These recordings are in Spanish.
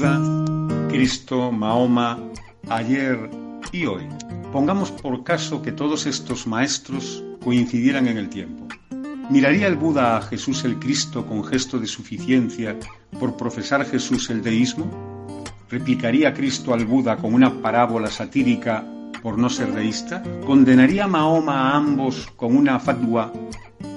Buda, Cristo, Mahoma, ayer y hoy. Pongamos por caso que todos estos maestros coincidieran en el tiempo. ¿Miraría el Buda a Jesús el Cristo con gesto de suficiencia por profesar Jesús el deísmo? ¿Replicaría Cristo al Buda con una parábola satírica por no ser deísta? ¿Condenaría Mahoma a ambos con una fatwa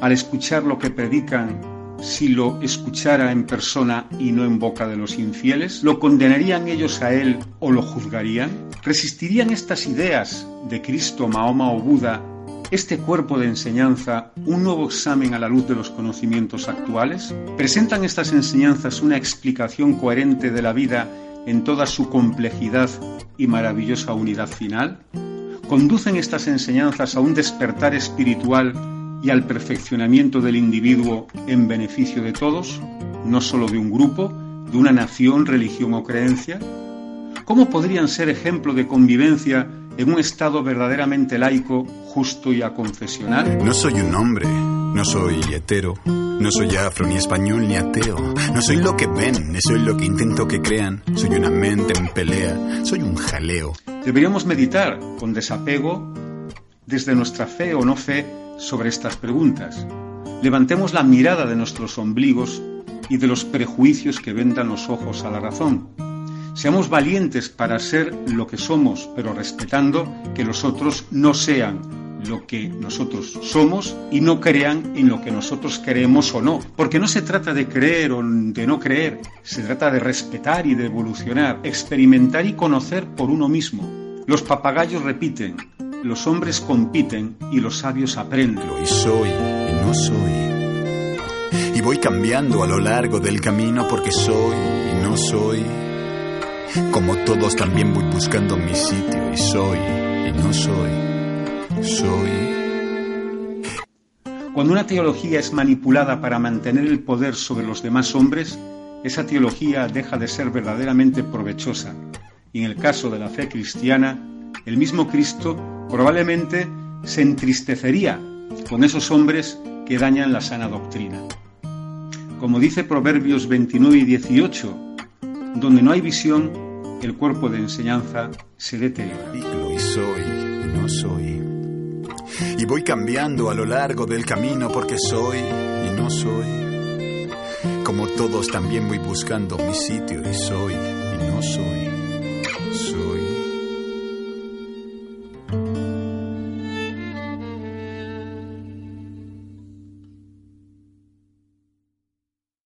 al escuchar lo que predican si lo escuchara en persona y no en boca de los infieles? ¿Lo condenarían ellos a él o lo juzgarían? ¿Resistirían estas ideas de Cristo, Mahoma o Buda, este cuerpo de enseñanza, un nuevo examen a la luz de los conocimientos actuales? ¿Presentan estas enseñanzas una explicación coherente de la vida en toda su complejidad y maravillosa unidad final? ¿Conducen estas enseñanzas a un despertar espiritual y al perfeccionamiento del individuo en beneficio de todos, no solo de un grupo, de una nación, religión o creencia? ¿Cómo podrían ser ejemplo de convivencia en un Estado verdaderamente laico, justo y aconfesional? No soy un hombre, no soy hetero, no soy afro, ni español, ni ateo. No soy lo que ven, ni soy lo que intento que crean. Soy una mente en pelea, soy un jaleo. Deberíamos meditar con desapego desde nuestra fe o no fe sobre estas preguntas. Levantemos la mirada de nuestros ombligos y de los prejuicios que vendan los ojos a la razón. Seamos valientes para ser lo que somos, pero respetando que los otros no sean lo que nosotros somos y no crean en lo que nosotros creemos o no. Porque no se trata de creer o de no creer, se trata de respetar y de evolucionar, experimentar y conocer por uno mismo. Los papagayos repiten, los hombres compiten y los sabios aprenden. Y soy y no soy. Y voy cambiando a lo largo del camino porque soy y no soy. Como todos también voy buscando mi sitio y soy y no soy. Soy. Cuando una teología es manipulada para mantener el poder sobre los demás hombres, esa teología deja de ser verdaderamente provechosa. Y en el caso de la fe cristiana, el mismo Cristo probablemente se entristecería con esos hombres que dañan la sana doctrina. Como dice Proverbios 29 y 18, donde no hay visión, el cuerpo de enseñanza se deteriora. Y soy no soy. Y voy cambiando a lo largo del camino porque soy y no soy. Como todos también voy buscando mi sitio y soy y no soy. Soy.